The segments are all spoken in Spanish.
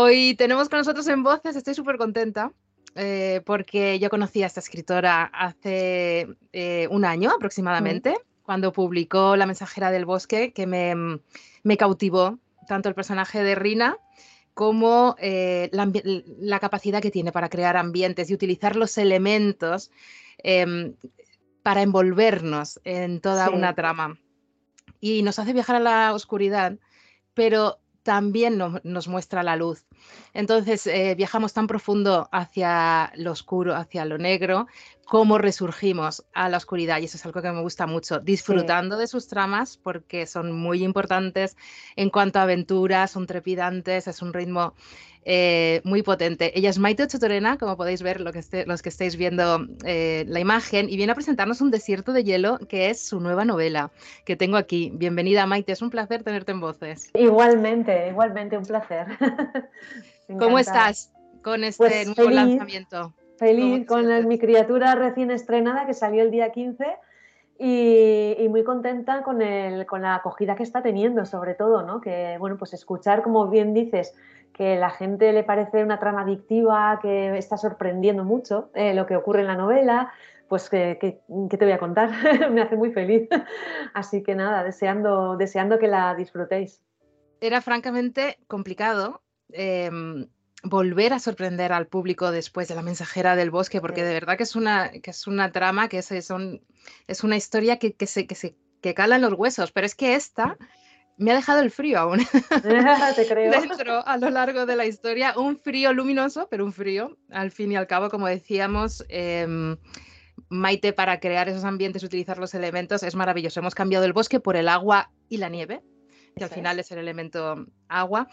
Hoy tenemos con nosotros en Voces, estoy súper contenta. Eh, porque yo conocí a esta escritora hace eh, un año aproximadamente, cuando publicó La mensajera del bosque, que me, me cautivó tanto el personaje de Rina como eh, la, capacidad que tiene para crear ambientes y utilizar los elementos em, para envolvernos en toda una trama. Y nos hace viajar a la oscuridad, pero también nos muestra la luz. Entonces eh, viajamos tan profundo hacia lo oscuro, hacia lo negro, como resurgimos a la oscuridad. Y eso es algo que me gusta mucho, disfrutando de sus tramas porque son muy importantes en cuanto a aventuras, son trepidantes, es un ritmo eh, muy potente. Ella es Maite Chotorena, como podéis ver lo que los que estáis viendo eh, la imagen, y viene a presentarnos Un desierto de hielo, que es su nueva novela que tengo aquí. Bienvenida Maite, es un placer tenerte en voces. Igualmente, igualmente un placer. ¿Cómo estás con este pues nuevo lanzamiento? Feliz con mi criatura recién estrenada que salió el día 15 y, muy contenta con, el, con la acogida que está teniendo, sobre todo, ¿no? Que, bueno, pues escuchar, como bien dices, que la gente le parece una trama adictiva, que está sorprendiendo mucho eh, lo que ocurre en la novela, pues que, te voy a contar, me hace muy feliz. Así que nada, deseando, deseando que la disfrutéis. Era francamente complicado em, volver a sorprender al público después de La mensajera del bosque, porque de verdad que es una, que es una trama, que es, son, es una historia que, que, se, que, se, que cala en los huesos, pero es que esta me ha dejado el frío aún. Te creo. Dentro, a lo largo de la historia, un frío luminoso, pero un frío, al fin y al cabo, como decíamos. Em, Maite, para crear esos ambientes, utilizar los elementos, es maravilloso. Hemos cambiado el bosque por el agua y la nieve, que al final es el elemento agua.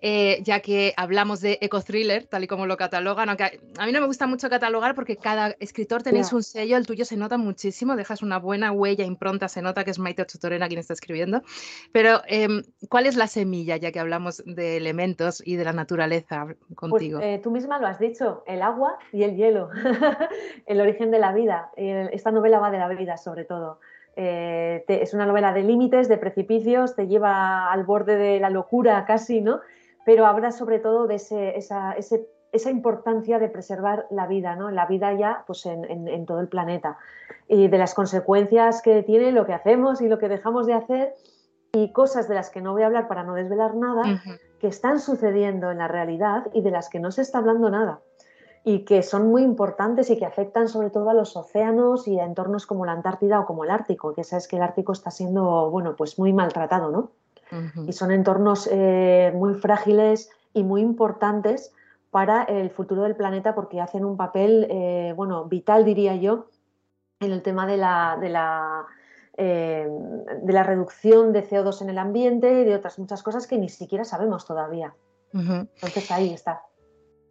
Eh, ya que hablamos de eco-thriller, tal y como lo catalogan, aunque a mí no me gusta mucho catalogar porque cada escritor tenéis un sello, el tuyo se nota muchísimo, dejas una buena huella, impronta, se nota que es Maite Ochotorena quien está escribiendo, pero em, ¿cuál es la semilla, ya que hablamos de elementos y de la naturaleza pues, contigo? Pues, tú misma lo has dicho, el agua y el hielo, el origen de la vida, esta novela va de la vida sobre todo. Eh, es una novela de límites, de precipicios, te lleva al borde de la locura casi, ¿no? Pero habla sobre todo de esa, importancia de preservar la vida, ¿no? la vida ya pues en, todo el planeta y de las consecuencias que tiene lo que hacemos y lo que dejamos de hacer y cosas de las que no voy a hablar para no desvelar nada, que están sucediendo en la realidad y de las que no se está hablando nada y que son muy importantes y que afectan sobre todo a los océanos y a entornos como la Antártida o como el Ártico, que sabes que el Ártico está siendo, bueno, pues muy maltratado, ¿no? Y son entornos eh, muy frágiles y muy importantes para el futuro del planeta porque hacen un papel, eh, bueno, vital diría yo, en el tema de la, de la, eh, de la reducción de CO2 en el ambiente y de otras muchas cosas que ni siquiera sabemos todavía. Entonces ahí está.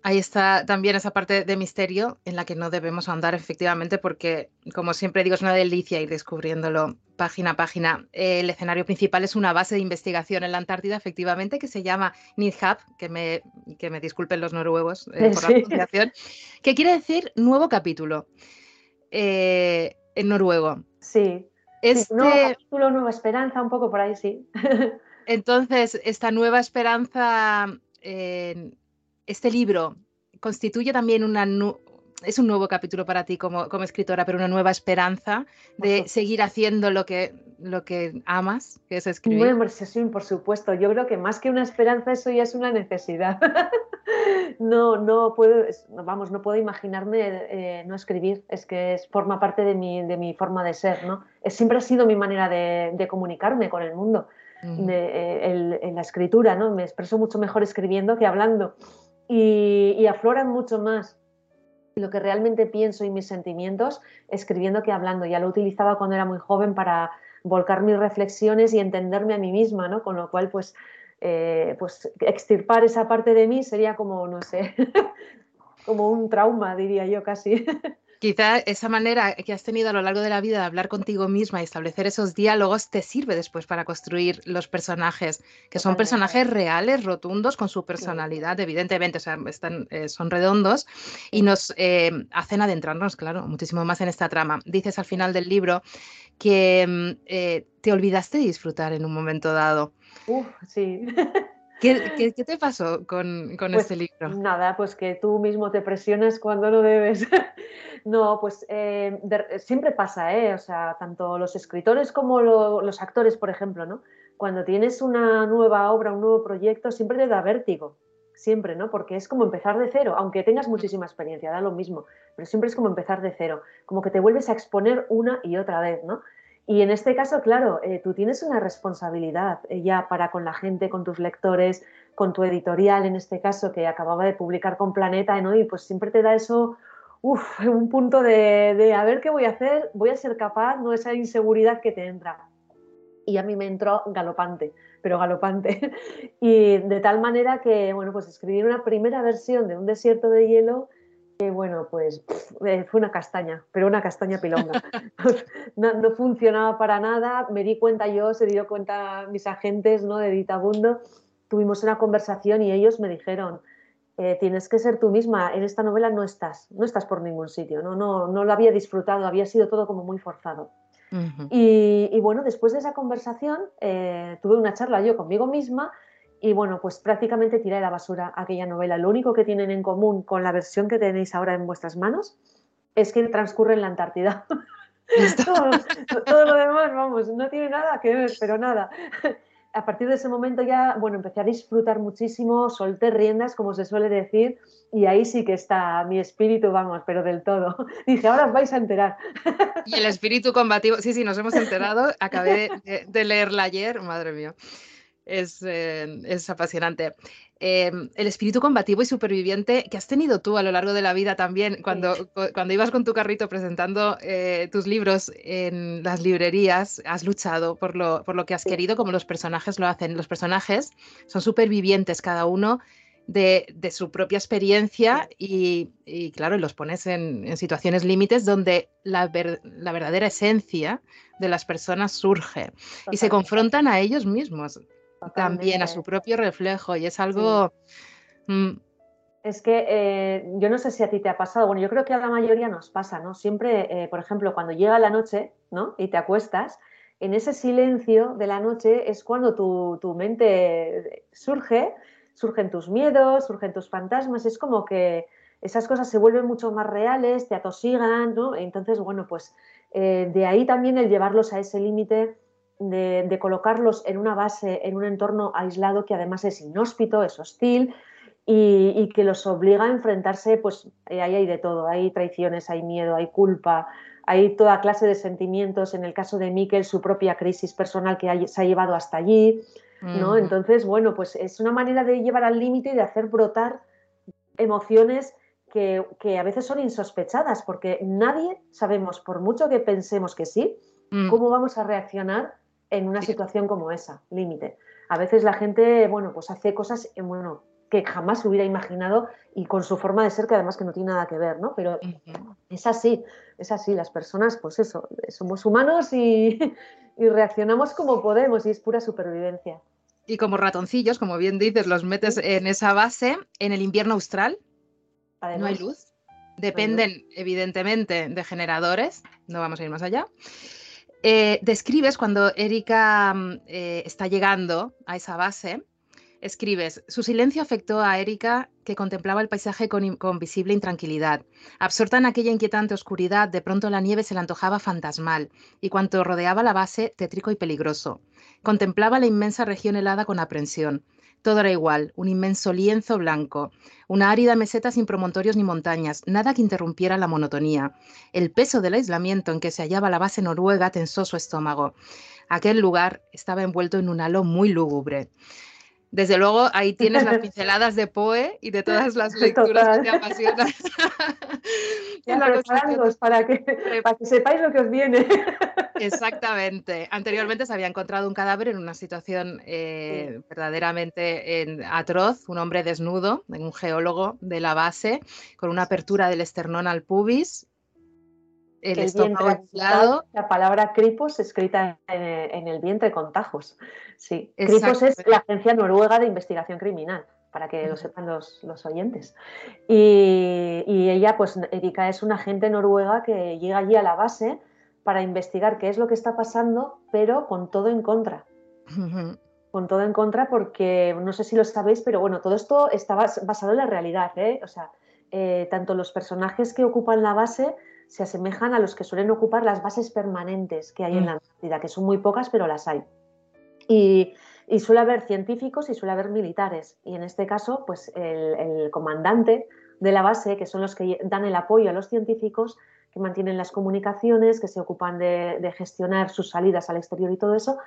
Ahí está también esa parte de misterio en la que no debemos andar efectivamente porque, como siempre digo, es una delicia ir descubriéndolo página a página. El escenario principal es una base de investigación en la Antártida, efectivamente, que se llama NIDHAB, que me, que me disculpen los noruegos eh, por la pronunciación, que quiere decir nuevo capítulo eh, en noruego. Sí. Este... nuevo capítulo, nueva esperanza, un poco por ahí, sí. Entonces, esta nueva esperanza... Eh, este libro constituye también una, es un nuevo capítulo para ti como, como escritora, pero una nueva esperanza de seguir haciendo lo que, lo que amas, que es escribir. Bueno, sí, por supuesto. Yo creo que más que una esperanza, eso ya es una necesidad. no, no puedo, vamos, no puedo imaginarme eh, no escribir. Es que es, forma parte de mi, de mi forma de ser, ¿no? Es, siempre ha sido mi manera de, de comunicarme con el mundo. Eh, en la escritura, ¿no? Me expreso mucho mejor escribiendo que hablando y, afloran mucho más lo que realmente pienso y mis sentimientos escribiendo que hablando. Ya lo utilizaba cuando era muy joven para volcar mis reflexiones y entenderme a mí misma, ¿no? Con lo cual, pues, eh, pues extirpar esa parte de mí sería como, no sé, como un trauma, diría yo casi. Quizá esa manera que has tenido a lo largo de la vida de hablar contigo misma y establecer esos diálogos te sirve después para construir los personajes, que son personajes reales, rotundos, con su personalidad, evidentemente, o sea, están, eh, son redondos y nos eh, hacen adentrarnos, claro, muchísimo más en esta trama. Dices al final del libro que mm, eh, te olvidaste de disfrutar en un momento dado. Uf, sí. ¿Qué, te pasó con, pues este libro? Nada, pues que tú mismo te presionas cuando no debes. no, pues eh, siempre pasa, ¿eh? O sea, tanto los escritores como los actores, por ejemplo, ¿no? Cuando tienes una nueva obra, un nuevo proyecto, siempre te da vértigo. Siempre, ¿no? Porque es como empezar de cero, aunque tengas muchísima experiencia, da lo mismo, pero siempre es como empezar de cero, como que te vuelves a exponer una y otra vez, ¿no? Y en este caso, claro, eh, tú tienes una responsabilidad eh, ya para con la gente, con tus lectores, con tu editorial, en este caso, que acababa de publicar con Planeta, ¿no? Y pues siempre te da eso, uff, un punto de, de, a ver qué voy a hacer, voy a ser capaz, ¿no? Esa inseguridad que te entra. Y a mí me entró galopante, pero galopante. Y de tal manera que, bueno, pues escribir una primera versión de Un desierto de hielo que bueno, pues eh, fue una castaña, pero una castaña pilonga. no, funcionaba para nada, me di cuenta yo, se dio cuenta mis agentes ¿no? de Ditabundo, tuvimos una conversación y ellos me dijeron, eh, tienes que ser tú misma, en esta novela no estás, no estás por ningún sitio, no, no, no lo había disfrutado, había sido todo como muy forzado. y, bueno, después de esa conversación eh, tuve una charla yo conmigo misma y bueno, pues prácticamente tiré a la basura aquella novela. Lo único que tienen en común con la versión que tenéis ahora en vuestras manos es que transcurre en la Antártida. todo, lo demás, vamos, no tiene nada que ver, pero nada. A partir de ese momento ya, bueno, empecé a disfrutar muchísimo, solté riendas, como se suele decir, y ahí sí que está mi espíritu, vamos, pero del todo. Dije, ahora os vais a enterar. Y el espíritu combativo, sí, sí, nos hemos enterado, acabé de, de leerla ayer, madre mía. Eh, es, apasionante. Em, el espíritu combativo y superviviente que has tenido tú a lo largo de la vida también, cuando, cuando ibas con tu carrito presentando eh, tus libros en las librerías, has luchado por lo, por lo que has querido, como los personajes lo hacen. Los personajes son supervivientes cada uno de, su propia experiencia y, claro, los pones en, situaciones límites donde la, la, verdadera esencia de las personas surge y se confrontan a ellos mismos también a su propio reflejo y es algo... Mm. Es que eh, yo no sé si a ti te ha pasado, bueno, yo creo que a la mayoría nos pasa, ¿no? Siempre, eh, por ejemplo, cuando llega la noche, ¿no? Y te acuestas, en ese silencio de la noche es cuando tu, tu mente surge, surgen tus miedos, surgen tus fantasmas, es como que esas cosas se vuelven mucho más reales, te atosigan, ¿no? Entonces, bueno, pues eh, de ahí también el llevarlos a ese límite de, colocarlos en una base, en un entorno aislado que además es inhóspito, es hostil y, que los obliga a enfrentarse, pues eh, ahí hay de todo, hay traiciones, hay miedo, hay culpa, hay toda clase de sentimientos, en el caso de Miquel, su propia crisis personal que se ha llevado hasta allí, ¿no? Entonces, bueno, pues es una manera de llevar al límite y de hacer brotar emociones que, que, a veces son insospechadas, porque nadie sabemos, por mucho que pensemos que sí, mm. cómo vamos a reaccionar en una situación como esa, límite. A veces la gente, bueno, pues hace cosas, eh, bueno, que jamás hubiera imaginado y con su forma de ser que además que no tiene nada que ver, ¿no? Pero es así, es así, las personas, pues eso, somos humanos y, reaccionamos como podemos y es pura supervivencia. Y como ratoncillos, como bien dices, los metes en esa base, en el invierno austral, no hay luz. Dependen, evidentemente, de generadores, no vamos a ir más allá. Eh, describes cuando Erika mm, eh, está llegando a esa base, escribes, su silencio afectó a Erika que contemplaba el paisaje con, con, visible intranquilidad. Absorta en aquella inquietante oscuridad, de pronto la nieve se le antojaba fantasmal y cuanto rodeaba la base, tétrico y peligroso. Contemplaba la inmensa región helada con aprensión. Todo era igual, un inmenso lienzo blanco, una árida meseta sin promontorios ni montañas, nada que interrumpiera la monotonía. El peso del aislamiento en que se hallaba la base noruega tensó su estómago. Aquel lugar estaba envuelto en un halo muy lúgubre. Desde luego, ahí tienes las pinceladas de Poe y de todas las lecturas que te apasionan. para que, para que sepáis lo que os viene. Exactamente. Anteriormente se había encontrado un cadáver en una situación eh, verdaderamente atroz, un hombre desnudo, un geólogo de la base, con una apertura del esternón al pubis el, estómago inflado. La palabra cripos escrita en, el vientre con tajos. Sí, cripos es la Agencia Noruega de Investigación Criminal, para que lo sepan los, oyentes. Y, ella, pues Erika es una agente noruega que llega allí a la base para investigar qué es lo que está pasando, pero con todo en contra. con todo en contra porque no sé si lo sabéis, pero bueno, todo esto está basado en la realidad, ¿eh? O sea, eh, tanto los personajes que ocupan la base se asemejan a los que suelen ocupar las bases permanentes que hay en mm. la Antártida, que son muy pocas, pero las hay. Y, suele haber científicos y suele haber militares. Y en este caso, pues el, comandante de la base, que son los que dan el apoyo a los científicos, que mantienen las comunicaciones, que se ocupan de, gestionar sus salidas al exterior y todo eso,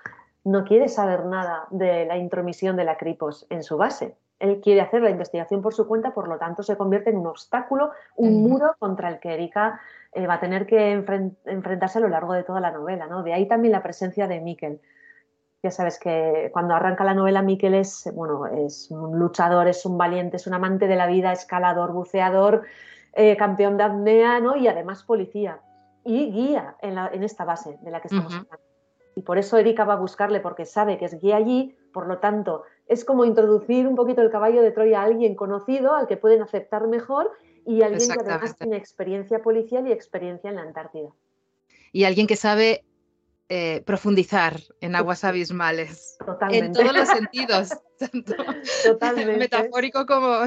no quiere saber nada de la intromisión de la Cripos en su base. Él quiere hacer la investigación por su cuenta, por lo tanto se convierte en un obstáculo, un muro contra el que Erika eh, va a tener que enfrentarse a lo largo de toda la novela. ¿no? De ahí también la presencia de Miquel. Ya sabes que cuando arranca la novela, Miquel es, bueno, es un luchador, es un valiente, es un amante de la vida, escalador, buceador, eh, campeón de apnea ¿no? y además policía. Y guía en, esta base de la que estamos hablando. Y por eso Erika va a buscarle, porque sabe que es guía allí, por lo tanto, es como introducir un poquito el caballo de Troya a alguien conocido, al que pueden aceptar mejor y alguien que además tiene experiencia policial y experiencia en la Antártida. Y alguien que sabe eh, profundizar en aguas abismales. Totalmente. En todos los sentidos, tanto metafórico como,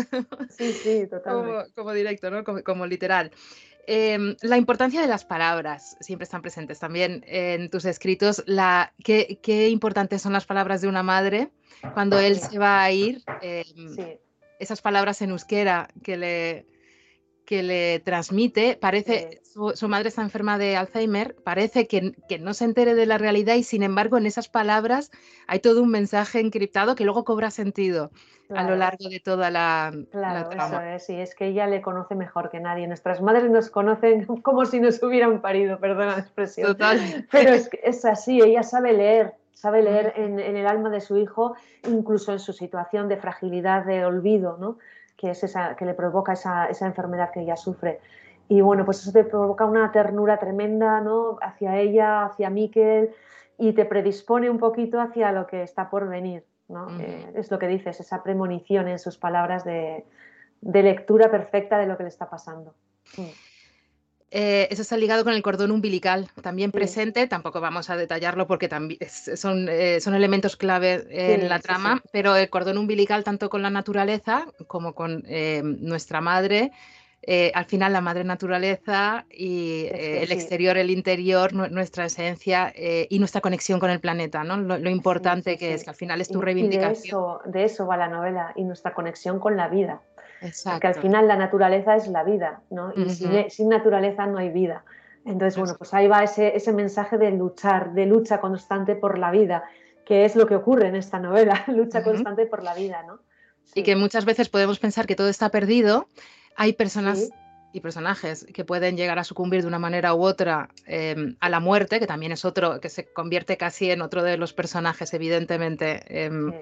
como, directo, ¿no? como, literal. Em, la importancia de las palabras siempre están presentes también en tus escritos. La, qué, qué, importantes son las palabras de una madre cuando él se va a ir. Em, esas palabras en euskera que le, que le transmite, parece, su, madre está enferma de Alzheimer, parece que, no se entere de la realidad y sin embargo en esas palabras hay todo un mensaje encriptado que luego cobra sentido a lo largo de toda la, claro, Eso es, y es que ella le conoce mejor que nadie. Nuestras madres nos conocen como si nos hubieran parido, perdona la expresión. Total. Pero es, es así, ella sabe leer, sabe leer en, en, el alma de su hijo, incluso en su situación de fragilidad, de olvido, ¿no? Que, es esa, que le provoca esa, esa enfermedad que ella sufre. Y bueno, pues eso te provoca una ternura tremenda ¿no? hacia ella, hacia Miquel, y te predispone un poquito hacia lo que está por venir. ¿no? Eh, es lo que dices, esa premonición en sus palabras de, de, lectura perfecta de lo que le está pasando. Eh, eso está ligado con el cordón umbilical, también presente, tampoco vamos a detallarlo porque también son, eh, son elementos clave en la trama, pero el cordón umbilical tanto con la naturaleza como con eh, nuestra madre, al final la madre naturaleza y el exterior, el interior, nuestra esencia y nuestra conexión con el planeta, ¿no? lo, importante que es, que al final es tu reivindicación. de eso va la novela y nuestra conexión con la vida. Porque al final la naturaleza es la vida, ¿no? Y sin, naturaleza no hay vida. Entonces, bueno, pues ahí va ese, ese, mensaje de luchar, de lucha constante por la vida, que es lo que ocurre en esta novela, lucha constante por la vida, ¿no? Y que muchas veces podemos pensar que todo está perdido. Hay personas y personajes que pueden llegar a sucumbir de una manera u otra em, a la muerte, que también es otro, que se convierte casi en otro de los personajes, evidentemente. Em,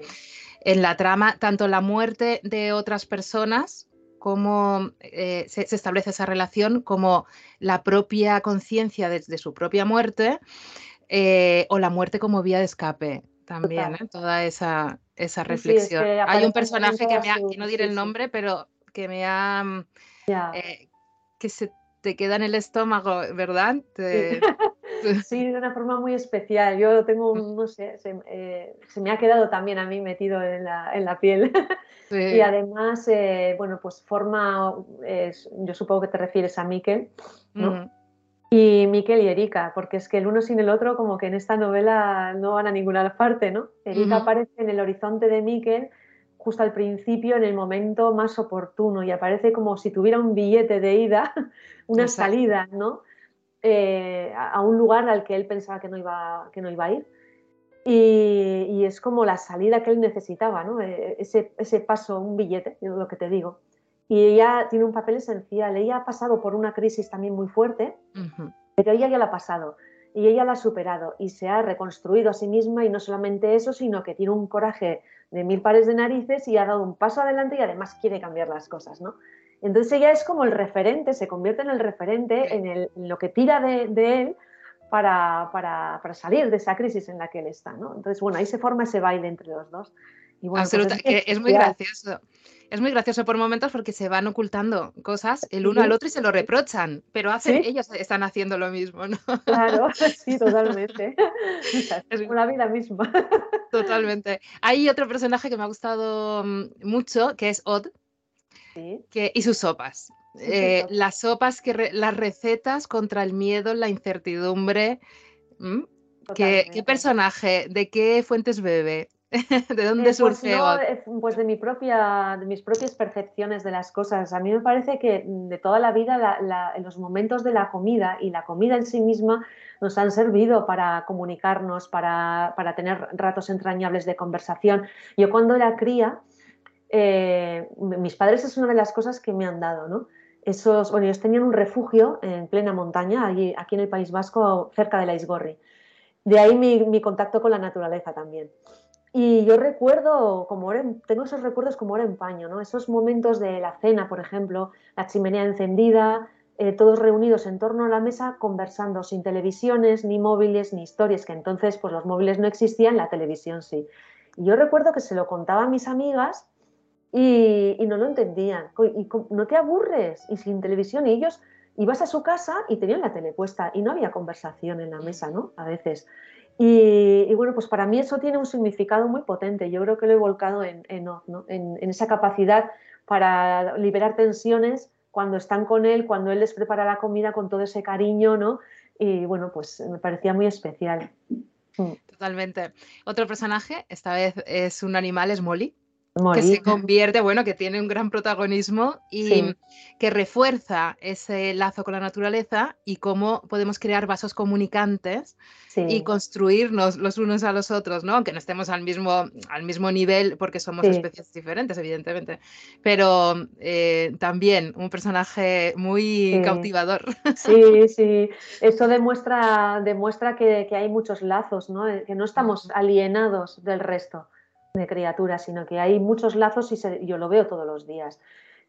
en la trama, tanto la muerte de otras personas, como eh, se, establece esa relación, como la propia conciencia de, su propia muerte, eh, o la muerte como vía de escape también, ¿eh? toda esa, esa reflexión. Hay un personaje que, me ha, que no diré el nombre, pero que me ha... Mm, que se te queda en el estómago, ¿verdad? Sí, de una forma muy especial. Yo tengo, no sé, eh, se, me ha quedado también a mí metido en la, en la piel. Y además, eh, bueno, pues forma, yo supongo que te refieres a Miquel, ¿no? Y Miquel y Erika, porque es que el uno sin el otro, como que en esta novela no van a ninguna parte, ¿no? Erika aparece en el horizonte de Miquel justo al principio, en el momento más oportuno, y aparece como si tuviera un billete de ida, una salida, ¿no? Eh, a un lugar al que él pensaba que no iba, que no iba a ir. Y, es como la salida que él necesitaba, ¿no? Eh, ese, ese, paso, un billete, es lo que te digo. Y ella tiene un papel esencial. Ella ha pasado por una crisis también muy fuerte, pero ella ya la ha pasado y ella la ha superado y se ha reconstruido a sí misma y no solamente eso, sino que tiene un coraje de mil pares de narices y ha dado un paso adelante y además quiere cambiar las cosas, ¿no? Entonces ella es como el referente, se convierte en el referente, en, lo que tira de, él para, salir de esa crisis en la que él está. ¿no? Entonces, bueno, ahí se forma ese baile entre los dos. Y pues Absolutamente, es, muy gracioso. Es muy gracioso por momentos porque se van ocultando cosas el uno al otro y se lo reprochan, pero hacen, ellos están haciendo lo mismo, ¿no? Claro, sí, totalmente. Es la vida misma. Totalmente. Hay otro personaje que me ha gustado mm, mucho, que es Odd, que, y sus sopas. Eh, las sopas, que las recetas contra el miedo, la incertidumbre. ¿Qué, personaje? ¿De qué fuentes bebe? ¿De dónde eh, pues surge? Eh, pues, de, mi propia, de mis propias percepciones de las cosas. A mí me parece que de toda la vida en los momentos de la comida y la comida en sí misma nos han servido para comunicarnos, para, tener ratos entrañables de conversación. Yo cuando era cría, eh, mis padres es una de las cosas que me han dado, ¿no? Esos, bueno, ellos tenían un refugio en plena montaña, aquí en el País Vasco, cerca de la Isgorri. De ahí mi contacto con la naturaleza también. Y yo recuerdo, como tengo esos recuerdos como era en paño, ¿no? Esos momentos de la cena, por ejemplo, la chimenea encendida, eh, todos reunidos en torno a la mesa conversando sin televisiones, ni móviles, ni historias, que entonces pues los móviles no existían, la televisión sí. Y yo recuerdo que se lo contaba a mis amigas y, no lo entendían. Y, no te aburres y sin televisión. Y ellos ibas a su casa y tenían la tele puesta y no había conversación en la mesa, ¿no? A veces. Y, bueno, pues para mí eso tiene un significado muy potente. Yo creo que lo he volcado en, en, esa capacidad para liberar tensiones cuando están con él, cuando él les prepara la comida con todo ese cariño, ¿no? Y bueno, pues me parecía muy especial. Totalmente. Otro personaje, esta vez es un animal, es Molly que se convierte, bueno, que tiene un gran protagonismo y que refuerza ese lazo con la naturaleza y cómo podemos crear vasos comunicantes y construirnos los unos a los otros, ¿no? Aunque no estemos al mismo, al mismo nivel porque somos especies diferentes, evidentemente. Pero eh, también un personaje muy cautivador. Sí, sí. Eso demuestra, demuestra que, que hay muchos lazos, ¿no? Que no estamos alienados del resto de criaturas, sino que hay muchos lazos y yo lo veo todos los días.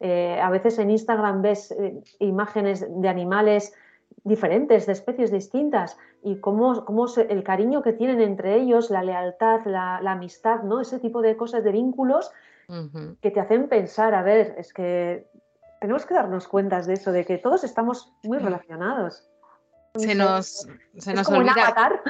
Eh, a veces en Instagram ves eh, imágenes de animales diferentes, de especies distintas, y cómo, cómo el cariño que tienen entre ellos, la lealtad, la, amistad, ¿no? Ese tipo de cosas, de vínculos que te hacen pensar, a ver, es que tenemos que darnos cuenta de eso, de que todos estamos muy relacionados. Se nos, se nos olvida.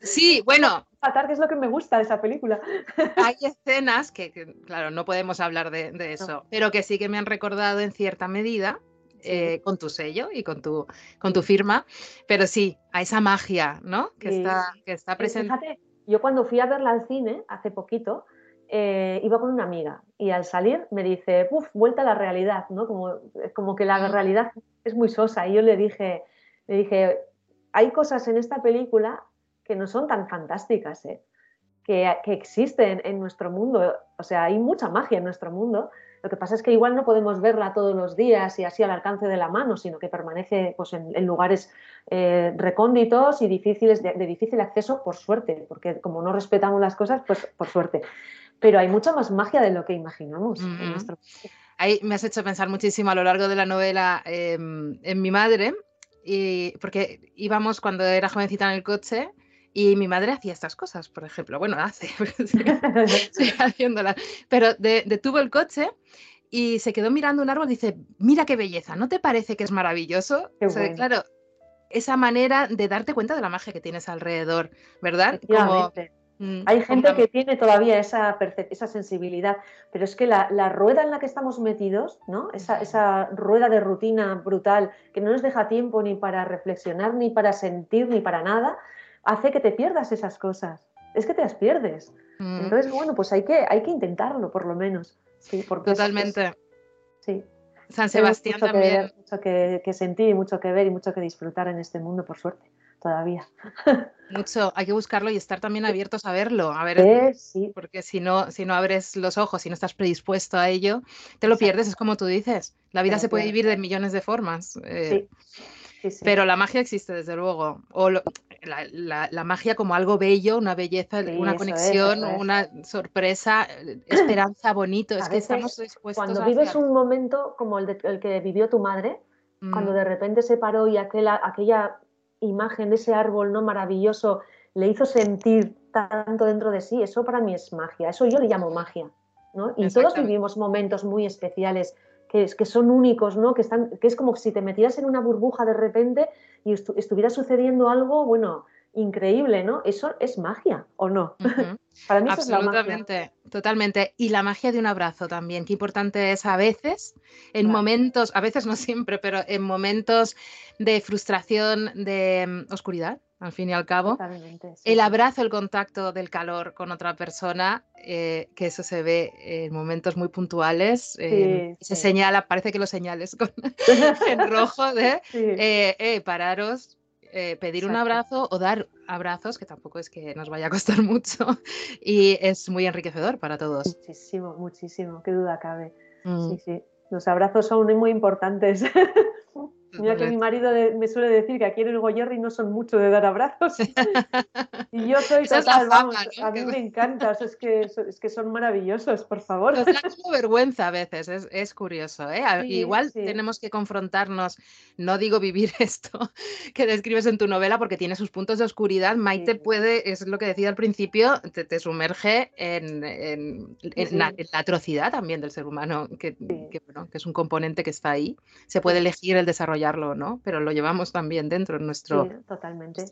Sí, bueno. Que es lo que me gusta de esa película. Hay escenas que, claro, no podemos hablar de, eso, pero que sí que me han recordado en cierta medida. Eh, con tu sello y con tu, con tu firma, pero sí, a esa magia, ¿no? Que, está, que está presente. Fíjate, yo cuando fui a verla al cine hace poquito, eh, iba con una amiga y al salir me dice, uff, vuelta a la realidad, ¿no? Como, como que la mm. realidad es muy sosa. Y yo le dije, le dije, hay cosas en esta película que no son tan fantásticas, ¿eh? que, existen en nuestro mundo. O sea, hay mucha magia en nuestro mundo. Lo que pasa es que igual no podemos verla todos los días y así al alcance de la mano, sino que permanece pues, en, lugares eh, recónditos y difíciles de, difícil acceso por suerte, porque como no respetamos las cosas, pues por suerte. Pero hay mucha más magia de lo que imaginamos en nuestro Ahí me has hecho pensar muchísimo a lo largo de la novela em, en mi madre, y porque íbamos cuando era jovencita en el coche y mi madre hacía estas cosas, por ejemplo. Bueno, hace, sigue haciéndolas. Pero detuvo el coche y se quedó mirando un árbol y dice, mira qué belleza, ¿no te parece que es maravilloso? Claro, esa manera de darte cuenta de la magia que tienes alrededor, ¿verdad? Como, mm, Hay gente que tiene todavía esa, esa sensibilidad, pero es que la, rueda en la que estamos metidos, ¿no? Esa, esa, rueda de rutina brutal que no nos deja tiempo ni para reflexionar, ni para sentir, ni para nada, hace que te pierdas esas cosas. Es que te las pierdes. Mm. Entonces, bueno, pues hay que, hay que intentarlo, por lo menos. Sí, porque Totalmente. sí. San Sebastián mucho también. Que mucho que, que, sentir, mucho que ver y mucho que disfrutar en este mundo, por suerte, todavía. Mucho, hay que buscarlo y estar también abiertos a verlo, a ver, sí. porque si no, si no abres los ojos, si no estás predispuesto a ello, te lo pierdes, es como tú dices, la vida se puede vivir de millones de formas. Eh, sí. Sí, Pero la magia existe, desde luego. O lo, la, magia como algo bello, una belleza, una conexión, una sorpresa, eh, esperanza, bonito. Es que estamos dispuestos Cuando vives un momento como el, el, que vivió tu madre, cuando mm. de repente se paró y aquella, aquella imagen de ese árbol no maravilloso le hizo sentir tanto dentro de sí, eso para mí es magia. Eso yo le llamo magia. ¿no? Y todos vivimos momentos muy especiales que, que son únicos, ¿no? Que, están, que es como si te metieras en una burbuja de repente y estuviera sucediendo algo, bueno, increíble, ¿no? Eso es magia, ¿o no? Para mí eso es la magia. Totalmente. Y la magia de un abrazo también. Qué importante es a veces, en momentos, a veces no siempre, pero en momentos de frustración, de mm, oscuridad, al fin y al cabo. el abrazo, el contacto del calor con otra persona, eh, que eso se ve en momentos muy puntuales. Eh, se señala, parece que lo señales con, en rojo de eh, eh, pararos, pedir un abrazo o dar abrazos, que tampoco es que nos vaya a costar mucho, y es muy enriquecedor para todos. Muchísimo, muchísimo, qué duda cabe. Mm. Sí, sí, los abrazos son muy importantes. Mira que mi marido me suele decir que aquí en el Goyerri no son mucho de dar abrazos. y yo soy total, vamos, a mí me encanta, es, que, es que son maravillosos, por favor. Nos da como vergüenza a veces, es, curioso. ¿eh? Igual tenemos que confrontarnos, no digo vivir esto que describes en tu novela, porque tiene sus puntos de oscuridad. Maite puede, es lo que decía al principio, te, sumerge en, la, atrocidad también del ser humano, que, que, que es un componente que está ahí. Se puede elegir el desarrollo ¿no? Pero lo llevamos también dentro de nuestro, totalmente,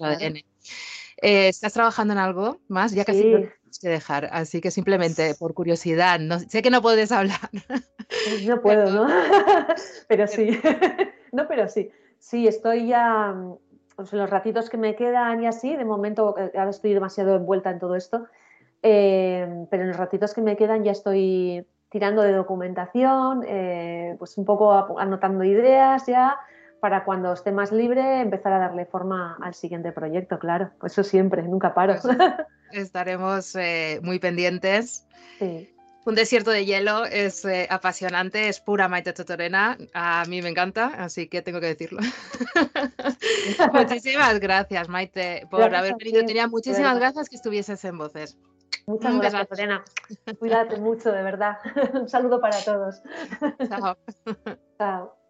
eh, ¿Estás trabajando en algo más? Ya casi sí. que dejar, así que simplemente por curiosidad, no, sé que no puedes hablar. No puedo, ¿no? pero sí, no, pero sí, sí, estoy ya, pues, en los ratitos que me quedan y así, de momento eh, ahora estoy demasiado envuelta en todo esto, eh, pero en los ratitos que me quedan ya estoy tirando de documentación, pues un poco anotando ideas ya, para cuando esté más libre empezar a darle forma al siguiente proyecto, claro. Eso siempre, nunca paro. Pues estaremos eh, muy pendientes. Un desierto de hielo es eh, apasionante, es pura Maite Totorena. A mí me encanta, así que tengo que decirlo. muchísimas gracias, Maite, por haber venido. Tenía muchísimas gracias que estuvieses en Voces. Muchas gracias, Totorena. Cuídate mucho, de verdad. Un saludo para todos. Chao. Chao.